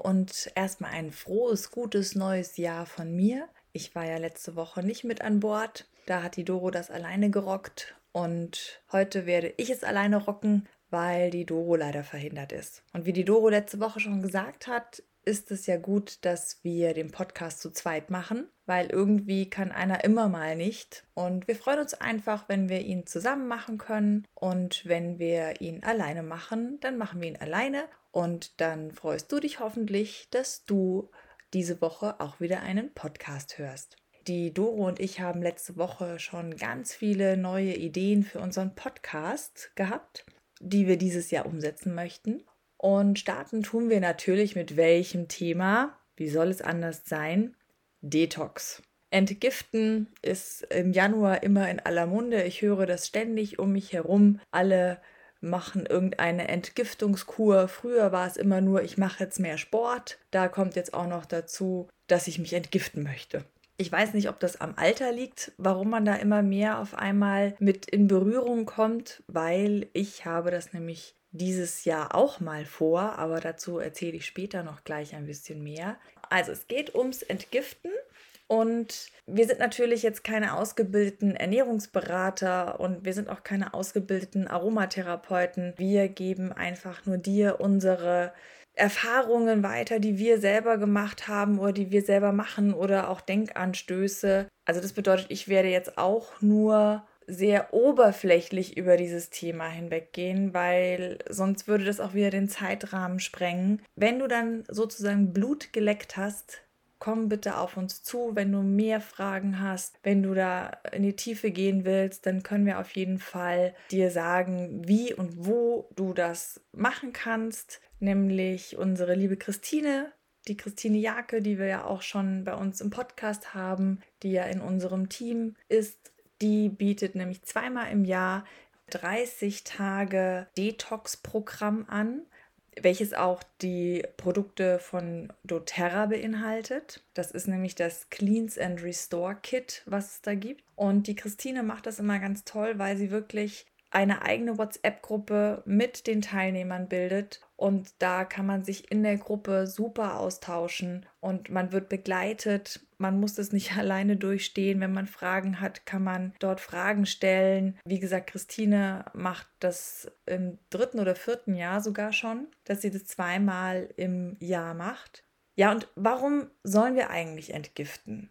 Und erstmal ein frohes, gutes neues Jahr von mir. Ich war ja letzte Woche nicht mit an Bord. Da hat die Doro das alleine gerockt und heute werde ich es alleine rocken, weil die Doro leider verhindert ist. Und wie die Doro letzte Woche schon gesagt hat, ist es ja gut, dass wir den Podcast zu zweit machen, weil irgendwie kann einer immer mal nicht. Und wir freuen uns einfach, wenn wir ihn zusammen machen können. Und wenn wir ihn alleine machen, dann machen wir ihn alleine. Und dann freust du dich hoffentlich, dass du diese Woche auch wieder einen Podcast hörst. Die Doro und ich haben letzte Woche schon ganz viele neue Ideen für unseren Podcast gehabt, die wir dieses Jahr umsetzen möchten. Und starten tun wir natürlich mit welchem Thema? Wie soll es anders sein? Detox. Entgiften ist im Januar immer in aller Munde. Ich höre das ständig um mich herum. Alle machen irgendeine Entgiftungskur. Früher war es immer nur, ich mache jetzt mehr Sport. Da kommt jetzt auch noch dazu, dass ich mich entgiften möchte. Ich weiß nicht, ob das am Alter liegt, warum man da immer mehr auf einmal mit in Berührung kommt, weil ich habe das nämlich dieses Jahr auch mal vor, aber dazu erzähle ich später noch gleich ein bisschen mehr. Also es geht ums Entgiften und wir sind natürlich jetzt keine ausgebildeten Ernährungsberater und wir sind auch keine ausgebildeten Aromatherapeuten. Wir geben einfach nur dir unsere Erfahrungen weiter, die wir selber gemacht haben oder die wir selber machen oder auch Denkanstöße. Also das bedeutet, ich werde jetzt auch nur sehr oberflächlich über dieses Thema hinweggehen, weil sonst würde das auch wieder den Zeitrahmen sprengen. Wenn du dann sozusagen Blut geleckt hast, komm bitte auf uns zu, wenn du mehr Fragen hast, wenn du da in die Tiefe gehen willst, dann können wir auf jeden Fall dir sagen, wie und wo du das machen kannst, nämlich unsere liebe Christine, die Christine Jake, die wir ja auch schon bei uns im Podcast haben, die ja in unserem Team ist, die bietet nämlich zweimal im Jahr 30 Tage Detox-Programm an, welches auch die Produkte von doTERRA beinhaltet. Das ist nämlich das Cleans and Restore Kit, was es da gibt. Und die Christine macht das immer ganz toll, weil sie wirklich eine eigene WhatsApp-Gruppe mit den Teilnehmern bildet und da kann man sich in der Gruppe super austauschen und man wird begleitet. Man muss es nicht alleine durchstehen. Wenn man Fragen hat, kann man dort Fragen stellen. Wie gesagt, Christine macht das im dritten oder vierten Jahr sogar schon, dass sie das zweimal im Jahr macht. Ja, und warum sollen wir eigentlich entgiften?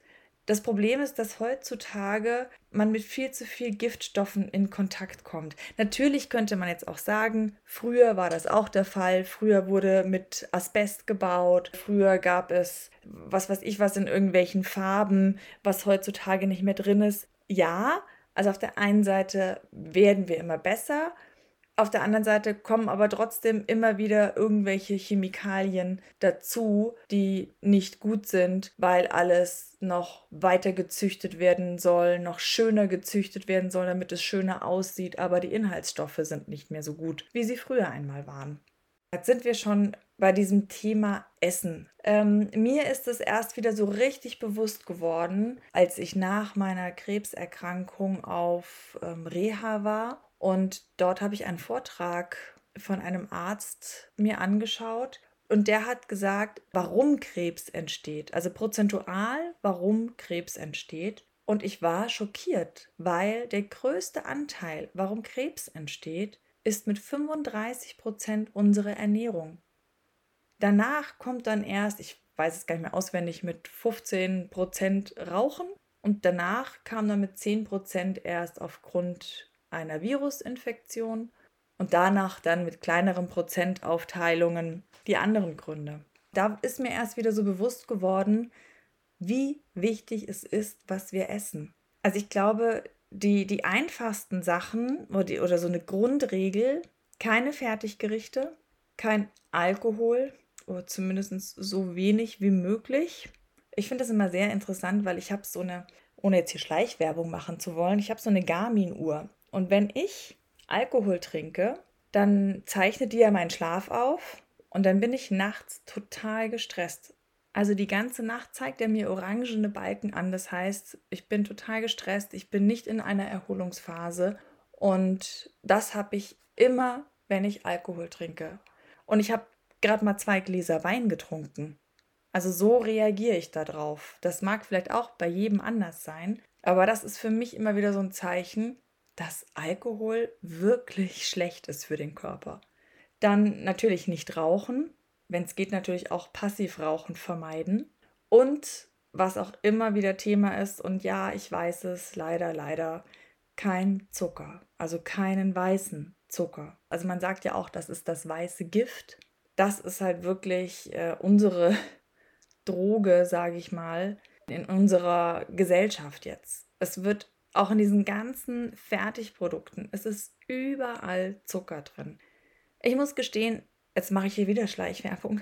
Das Problem ist, dass heutzutage man mit viel zu viel Giftstoffen in Kontakt kommt. Natürlich könnte man jetzt auch sagen, früher war das auch der Fall. Früher wurde mit Asbest gebaut. Früher gab es, was weiß ich, was in irgendwelchen Farben, was heutzutage nicht mehr drin ist. Ja, also auf der einen Seite werden wir immer besser, auf der anderen Seite kommen aber trotzdem immer wieder irgendwelche Chemikalien dazu, die nicht gut sind, weil alles noch weiter gezüchtet werden soll, noch schöner gezüchtet werden soll, damit es schöner aussieht, aber die Inhaltsstoffe sind nicht mehr so gut, wie sie früher einmal waren. Jetzt sind wir schon bei diesem Thema Essen. Ähm, mir ist es erst wieder so richtig bewusst geworden, als ich nach meiner Krebserkrankung auf ähm, Reha war und dort habe ich einen Vortrag von einem Arzt mir angeschaut und der hat gesagt, warum Krebs entsteht, also prozentual, warum Krebs entsteht. Und ich war schockiert, weil der größte Anteil, warum Krebs entsteht, ist mit 35 Prozent unsere Ernährung. Danach kommt dann erst, ich weiß es gar nicht mehr auswendig, mit 15 Prozent Rauchen und danach kam dann mit 10 Prozent erst aufgrund einer Virusinfektion und danach dann mit kleineren Prozentaufteilungen die anderen Gründe. Da ist mir erst wieder so bewusst geworden, wie wichtig es ist, was wir essen. Also ich glaube, die, die einfachsten Sachen oder, die, oder so eine Grundregel, keine Fertiggerichte, kein Alkohol oder zumindest so wenig wie möglich. Ich finde das immer sehr interessant, weil ich habe so eine, ohne jetzt hier Schleichwerbung machen zu wollen, ich habe so eine Garmin-Uhr. Und wenn ich Alkohol trinke, dann zeichnet die ja meinen Schlaf auf und dann bin ich nachts total gestresst. Also die ganze Nacht zeigt er mir orangene Balken an. Das heißt, ich bin total gestresst, ich bin nicht in einer Erholungsphase und das habe ich immer, wenn ich Alkohol trinke. Und ich habe gerade mal zwei Gläser Wein getrunken. Also so reagiere ich darauf. Das mag vielleicht auch bei jedem anders sein, aber das ist für mich immer wieder so ein Zeichen, dass Alkohol wirklich schlecht ist für den Körper. Dann natürlich nicht rauchen, wenn es geht natürlich auch Passivrauchen vermeiden und was auch immer wieder Thema ist und ja, ich weiß es, leider, leider kein Zucker, also keinen weißen Zucker. Also man sagt ja auch, das ist das weiße Gift. Das ist halt wirklich äh, unsere Droge, sage ich mal, in unserer Gesellschaft jetzt. Es wird auch in diesen ganzen Fertigprodukten, es ist überall Zucker drin. Ich muss gestehen, jetzt mache ich hier wieder Schleichwerbung.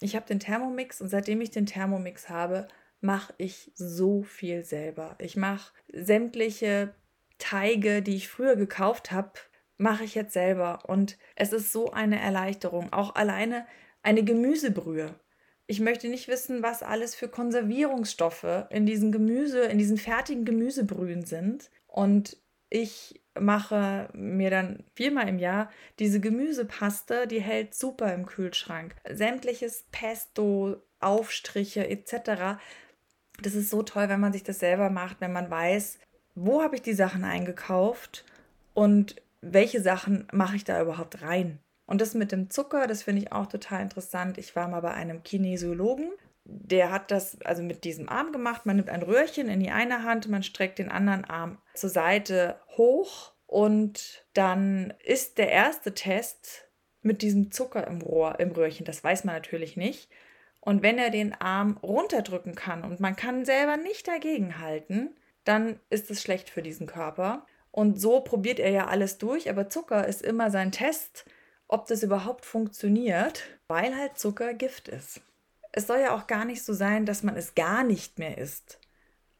Ich habe den Thermomix und seitdem ich den Thermomix habe, mache ich so viel selber. Ich mache sämtliche Teige, die ich früher gekauft habe, mache ich jetzt selber. Und es ist so eine Erleichterung. Auch alleine eine Gemüsebrühe. Ich möchte nicht wissen, was alles für Konservierungsstoffe in diesen Gemüse, in diesen fertigen Gemüsebrühen sind. Und ich mache mir dann viermal im Jahr diese Gemüsepaste, die hält super im Kühlschrank. Sämtliches Pesto, Aufstriche etc. Das ist so toll, wenn man sich das selber macht, wenn man weiß, wo habe ich die Sachen eingekauft und welche Sachen mache ich da überhaupt rein. Und das mit dem Zucker, das finde ich auch total interessant. Ich war mal bei einem Kinesiologen, der hat das also mit diesem Arm gemacht. Man nimmt ein Röhrchen in die eine Hand, man streckt den anderen Arm zur Seite hoch und dann ist der erste Test mit diesem Zucker im Rohr, im Röhrchen. Das weiß man natürlich nicht. Und wenn er den Arm runterdrücken kann und man kann selber nicht dagegen halten, dann ist es schlecht für diesen Körper. Und so probiert er ja alles durch, aber Zucker ist immer sein Test, ob das überhaupt funktioniert, weil halt Zucker Gift ist. Es soll ja auch gar nicht so sein, dass man es gar nicht mehr isst.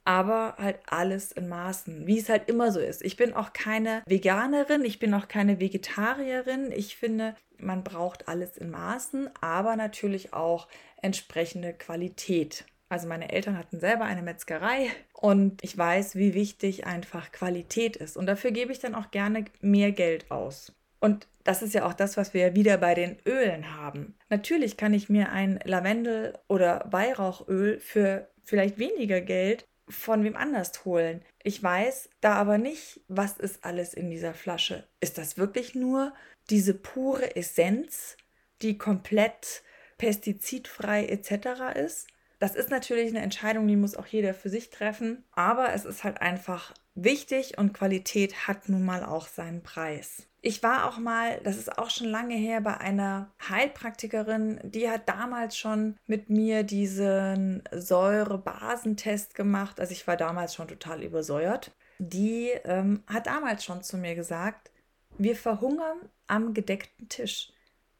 Aber halt alles in Maßen, wie es halt immer so ist. Ich bin auch keine Veganerin, ich bin auch keine Vegetarierin. Ich finde, man braucht alles in Maßen, aber natürlich auch entsprechende Qualität. Also meine Eltern hatten selber eine Metzgerei und ich weiß, wie wichtig einfach Qualität ist. Und dafür gebe ich dann auch gerne mehr Geld aus. Und das ist ja auch das, was wir wieder bei den Ölen haben. Natürlich kann ich mir ein Lavendel- oder Weihrauchöl für vielleicht weniger Geld von wem anders holen. Ich weiß da aber nicht, was ist alles in dieser Flasche. Ist das wirklich nur diese pure Essenz, die komplett pestizidfrei etc. ist? Das ist natürlich eine Entscheidung, die muss auch jeder für sich treffen, aber es ist halt einfach wichtig und Qualität hat nun mal auch seinen Preis. Ich war auch mal, das ist auch schon lange her, bei einer Heilpraktikerin, die hat damals schon mit mir diesen Säure-Basentest gemacht. Also ich war damals schon total übersäuert. Die ähm, hat damals schon zu mir gesagt, wir verhungern am gedeckten Tisch,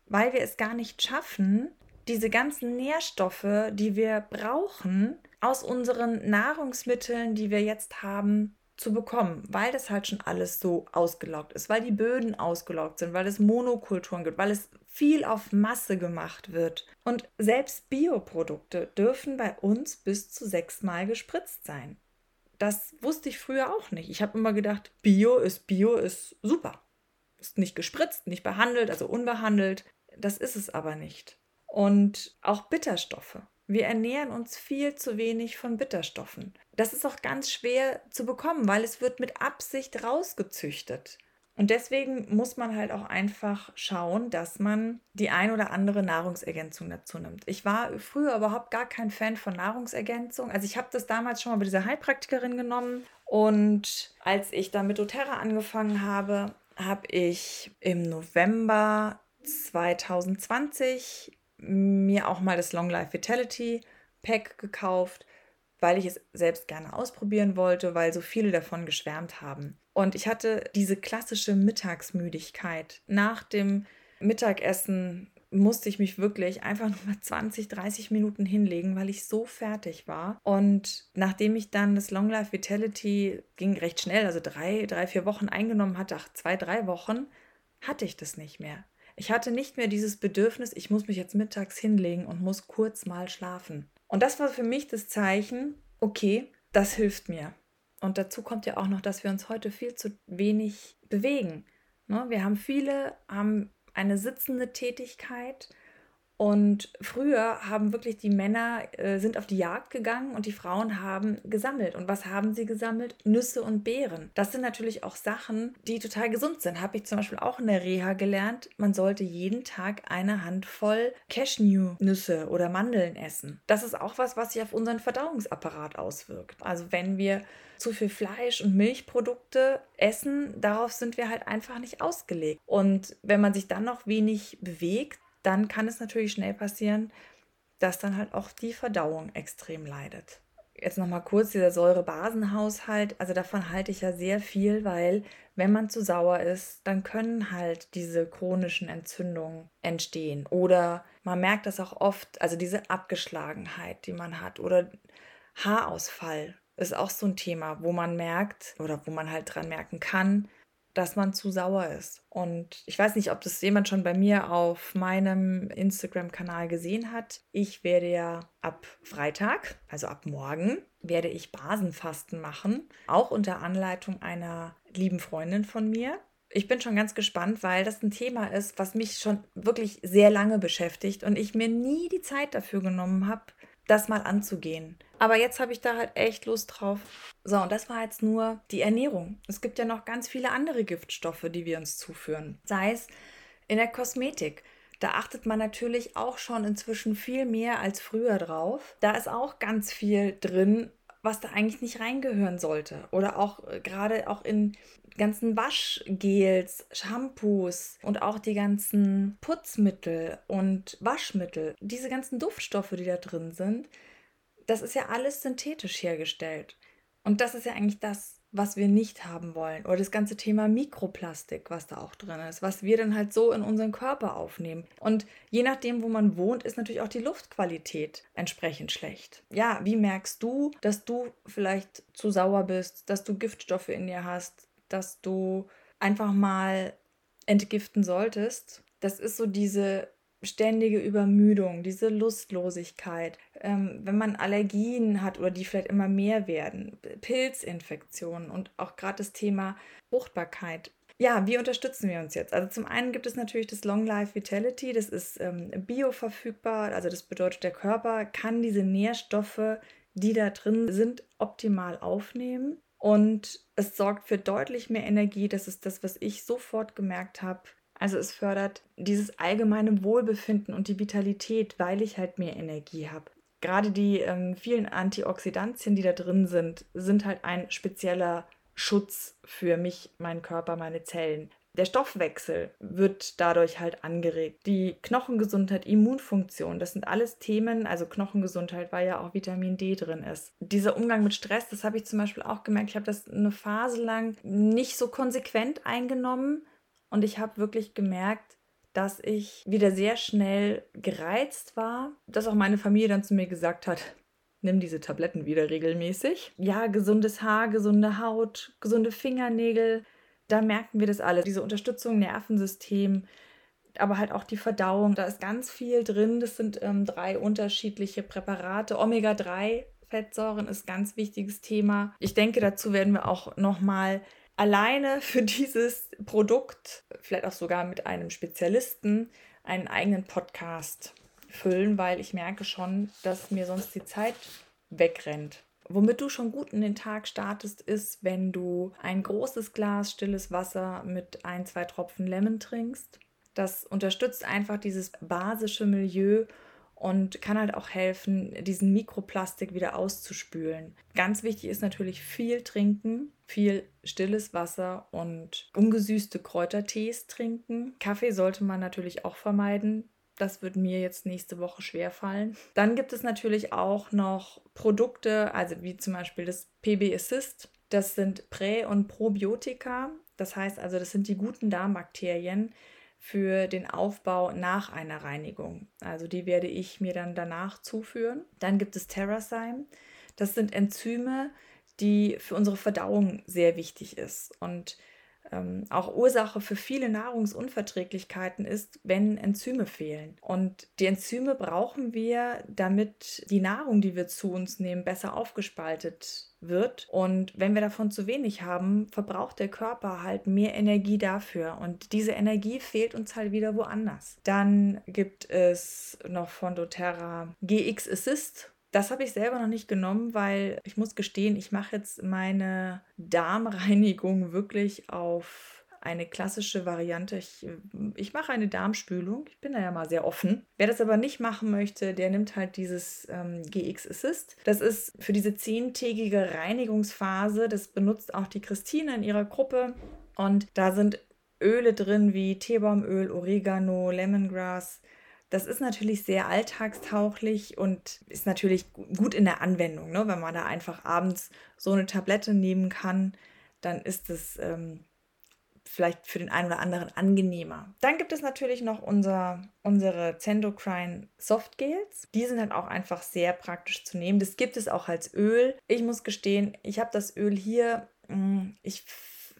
weil wir es gar nicht schaffen, diese ganzen Nährstoffe, die wir brauchen, aus unseren Nahrungsmitteln, die wir jetzt haben, zu bekommen, weil das halt schon alles so ausgelaugt ist, weil die Böden ausgelaugt sind, weil es Monokulturen gibt, weil es viel auf Masse gemacht wird. Und selbst Bioprodukte dürfen bei uns bis zu sechsmal gespritzt sein. Das wusste ich früher auch nicht. Ich habe immer gedacht, Bio ist Bio ist super. Ist nicht gespritzt, nicht behandelt, also unbehandelt. Das ist es aber nicht. Und auch Bitterstoffe. Wir ernähren uns viel zu wenig von Bitterstoffen. Das ist auch ganz schwer zu bekommen, weil es wird mit Absicht rausgezüchtet. Und deswegen muss man halt auch einfach schauen, dass man die ein oder andere Nahrungsergänzung dazu nimmt. Ich war früher überhaupt gar kein Fan von Nahrungsergänzung. Also ich habe das damals schon mal bei dieser Heilpraktikerin genommen. Und als ich dann mit doTERRA angefangen habe, habe ich im November 2020 mir auch mal das Long Life Vitality Pack gekauft, weil ich es selbst gerne ausprobieren wollte, weil so viele davon geschwärmt haben. Und ich hatte diese klassische Mittagsmüdigkeit. Nach dem Mittagessen musste ich mich wirklich einfach nur mal 20, 30 Minuten hinlegen, weil ich so fertig war. Und nachdem ich dann das Long Life Vitality ging recht schnell, also drei, drei, vier Wochen eingenommen hatte, ach, zwei, drei Wochen, hatte ich das nicht mehr. Ich hatte nicht mehr dieses Bedürfnis, ich muss mich jetzt mittags hinlegen und muss kurz mal schlafen. Und das war für mich das Zeichen, okay, das hilft mir. Und dazu kommt ja auch noch, dass wir uns heute viel zu wenig bewegen. Ne? Wir haben viele, haben eine sitzende Tätigkeit und früher haben wirklich die Männer äh, sind auf die Jagd gegangen und die Frauen haben gesammelt. Und was haben sie gesammelt? Nüsse und Beeren. Das sind natürlich auch Sachen, die total gesund sind. Habe ich zum Beispiel auch in der Reha gelernt. Man sollte jeden Tag eine Handvoll Cashew-Nüsse oder Mandeln essen. Das ist auch was, was sich auf unseren Verdauungsapparat auswirkt. Also wenn wir zu viel Fleisch und Milchprodukte essen, darauf sind wir halt einfach nicht ausgelegt. Und wenn man sich dann noch wenig bewegt, dann kann es natürlich schnell passieren, dass dann halt auch die Verdauung extrem leidet. Jetzt nochmal kurz dieser Säurebasenhaushalt. Also davon halte ich ja sehr viel, weil wenn man zu sauer ist, dann können halt diese chronischen Entzündungen entstehen. Oder man merkt das auch oft, also diese Abgeschlagenheit, die man hat. Oder Haarausfall ist auch so ein Thema, wo man merkt oder wo man halt dran merken kann, dass man zu sauer ist. Und ich weiß nicht, ob das jemand schon bei mir auf meinem Instagram-Kanal gesehen hat. Ich werde ja ab Freitag, also ab morgen, werde ich Basenfasten machen, auch unter Anleitung einer lieben Freundin von mir. Ich bin schon ganz gespannt, weil das ein Thema ist, was mich schon wirklich sehr lange beschäftigt und ich mir nie die Zeit dafür genommen habe, das mal anzugehen. Aber jetzt habe ich da halt echt Lust drauf. So, und das war jetzt nur die Ernährung. Es gibt ja noch ganz viele andere Giftstoffe, die wir uns zuführen. Sei es in der Kosmetik. Da achtet man natürlich auch schon inzwischen viel mehr als früher drauf. Da ist auch ganz viel drin, was da eigentlich nicht reingehören sollte. Oder auch äh, gerade auch in ganzen Waschgels, Shampoos und auch die ganzen Putzmittel und Waschmittel, diese ganzen Duftstoffe, die da drin sind, das ist ja alles synthetisch hergestellt. Und das ist ja eigentlich das, was wir nicht haben wollen. Oder das ganze Thema Mikroplastik, was da auch drin ist, was wir dann halt so in unseren Körper aufnehmen. Und je nachdem, wo man wohnt, ist natürlich auch die Luftqualität entsprechend schlecht. Ja, wie merkst du, dass du vielleicht zu sauer bist, dass du Giftstoffe in dir hast, dass du einfach mal entgiften solltest? Das ist so diese ständige Übermüdung, diese Lustlosigkeit, ähm, wenn man Allergien hat oder die vielleicht immer mehr werden, Pilzinfektionen und auch gerade das Thema Fruchtbarkeit. Ja, wie unterstützen wir uns jetzt? Also zum einen gibt es natürlich das Long Life Vitality, das ist ähm, bioverfügbar, also das bedeutet, der Körper kann diese Nährstoffe, die da drin sind, optimal aufnehmen. Und es sorgt für deutlich mehr Energie. Das ist das, was ich sofort gemerkt habe. Also es fördert dieses allgemeine Wohlbefinden und die Vitalität, weil ich halt mehr Energie habe. Gerade die ähm, vielen Antioxidantien, die da drin sind, sind halt ein spezieller Schutz für mich, meinen Körper, meine Zellen. Der Stoffwechsel wird dadurch halt angeregt. Die Knochengesundheit, Immunfunktion, das sind alles Themen, also Knochengesundheit, weil ja auch Vitamin D drin ist. Dieser Umgang mit Stress, das habe ich zum Beispiel auch gemerkt. Ich habe das eine Phase lang nicht so konsequent eingenommen und ich habe wirklich gemerkt, dass ich wieder sehr schnell gereizt war, dass auch meine Familie dann zu mir gesagt hat, nimm diese Tabletten wieder regelmäßig. Ja, gesundes Haar, gesunde Haut, gesunde Fingernägel, da merken wir das alle. Diese Unterstützung, Nervensystem, aber halt auch die Verdauung, da ist ganz viel drin. Das sind ähm, drei unterschiedliche Präparate. Omega-3 Fettsäuren ist ganz wichtiges Thema. Ich denke, dazu werden wir auch noch mal alleine für dieses Produkt, vielleicht auch sogar mit einem Spezialisten, einen eigenen Podcast füllen, weil ich merke schon, dass mir sonst die Zeit wegrennt. Womit du schon gut in den Tag startest, ist, wenn du ein großes Glas stilles Wasser mit ein, zwei Tropfen Lemon trinkst. Das unterstützt einfach dieses basische Milieu und kann halt auch helfen, diesen Mikroplastik wieder auszuspülen. Ganz wichtig ist natürlich viel trinken, viel stilles Wasser und ungesüßte Kräutertees trinken. Kaffee sollte man natürlich auch vermeiden. Das wird mir jetzt nächste Woche schwer fallen. Dann gibt es natürlich auch noch Produkte, also wie zum Beispiel das PB Assist. Das sind Prä- und Probiotika. Das heißt also, das sind die guten Darmbakterien, für den Aufbau nach einer Reinigung. Also die werde ich mir dann danach zuführen. Dann gibt es Terrazyme. Das sind Enzyme, die für unsere Verdauung sehr wichtig ist und ähm, auch Ursache für viele Nahrungsunverträglichkeiten ist, wenn Enzyme fehlen. Und die Enzyme brauchen wir, damit die Nahrung, die wir zu uns nehmen, besser aufgespaltet wird. Und wenn wir davon zu wenig haben, verbraucht der Körper halt mehr Energie dafür. Und diese Energie fehlt uns halt wieder woanders. Dann gibt es noch von doTERRA GX Assist. Das habe ich selber noch nicht genommen, weil ich muss gestehen, ich mache jetzt meine Darmreinigung wirklich auf eine klassische Variante. Ich, ich mache eine Darmspülung. Ich bin da ja mal sehr offen. Wer das aber nicht machen möchte, der nimmt halt dieses ähm, GX Assist. Das ist für diese zehntägige Reinigungsphase. Das benutzt auch die Christine in ihrer Gruppe. Und da sind Öle drin wie Teebaumöl, Oregano, Lemongrass, das ist natürlich sehr alltagstauglich und ist natürlich gut in der Anwendung. Ne? Wenn man da einfach abends so eine Tablette nehmen kann, dann ist es ähm, vielleicht für den einen oder anderen angenehmer. Dann gibt es natürlich noch unser, unsere Zendocrine Softgels. Die sind halt auch einfach sehr praktisch zu nehmen. Das gibt es auch als Öl. Ich muss gestehen, ich habe das Öl hier. Mm, ich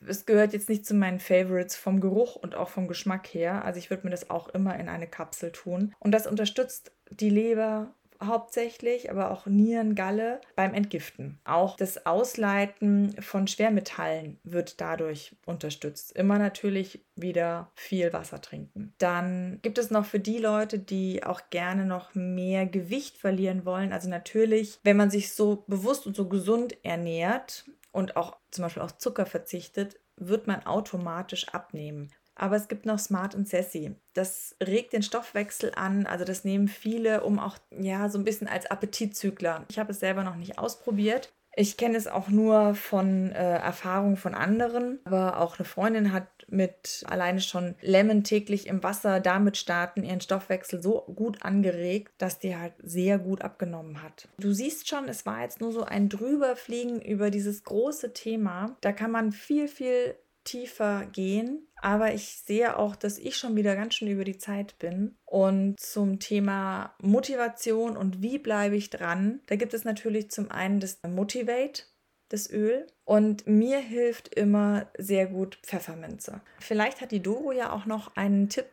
es gehört jetzt nicht zu meinen Favorites vom Geruch und auch vom Geschmack her. Also ich würde mir das auch immer in eine Kapsel tun. Und das unterstützt die Leber hauptsächlich, aber auch Nieren, Galle beim Entgiften. Auch das Ausleiten von Schwermetallen wird dadurch unterstützt. Immer natürlich wieder viel Wasser trinken. Dann gibt es noch für die Leute, die auch gerne noch mehr Gewicht verlieren wollen. Also natürlich, wenn man sich so bewusst und so gesund ernährt, und auch zum Beispiel auf Zucker verzichtet, wird man automatisch abnehmen. Aber es gibt noch Smart und Sassy. Das regt den Stoffwechsel an. Also das nehmen viele, um auch ja so ein bisschen als Appetitzügler. Ich habe es selber noch nicht ausprobiert. Ich kenne es auch nur von äh, Erfahrungen von anderen, aber auch eine Freundin hat mit alleine schon Lemon täglich im Wasser damit starten ihren Stoffwechsel so gut angeregt, dass die halt sehr gut abgenommen hat. Du siehst schon, es war jetzt nur so ein drüberfliegen über dieses große Thema. Da kann man viel, viel tiefer gehen. Aber ich sehe auch, dass ich schon wieder ganz schön über die Zeit bin. Und zum Thema Motivation und wie bleibe ich dran, da gibt es natürlich zum einen das Motivate, das Öl. Und mir hilft immer sehr gut Pfefferminze. Vielleicht hat die Doro ja auch noch einen Tipp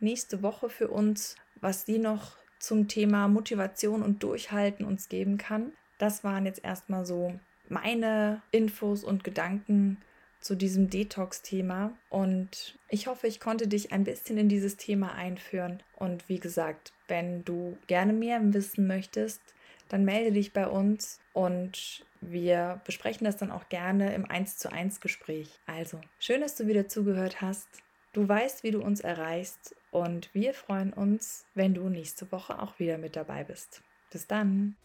nächste Woche für uns, was sie noch zum Thema Motivation und Durchhalten uns geben kann. Das waren jetzt erstmal so meine Infos und Gedanken zu diesem Detox-Thema. Und ich hoffe, ich konnte dich ein bisschen in dieses Thema einführen. Und wie gesagt, wenn du gerne mehr wissen möchtest, dann melde dich bei uns und wir besprechen das dann auch gerne im 1 zu 1 Gespräch. Also, schön, dass du wieder zugehört hast. Du weißt, wie du uns erreichst und wir freuen uns, wenn du nächste Woche auch wieder mit dabei bist. Bis dann.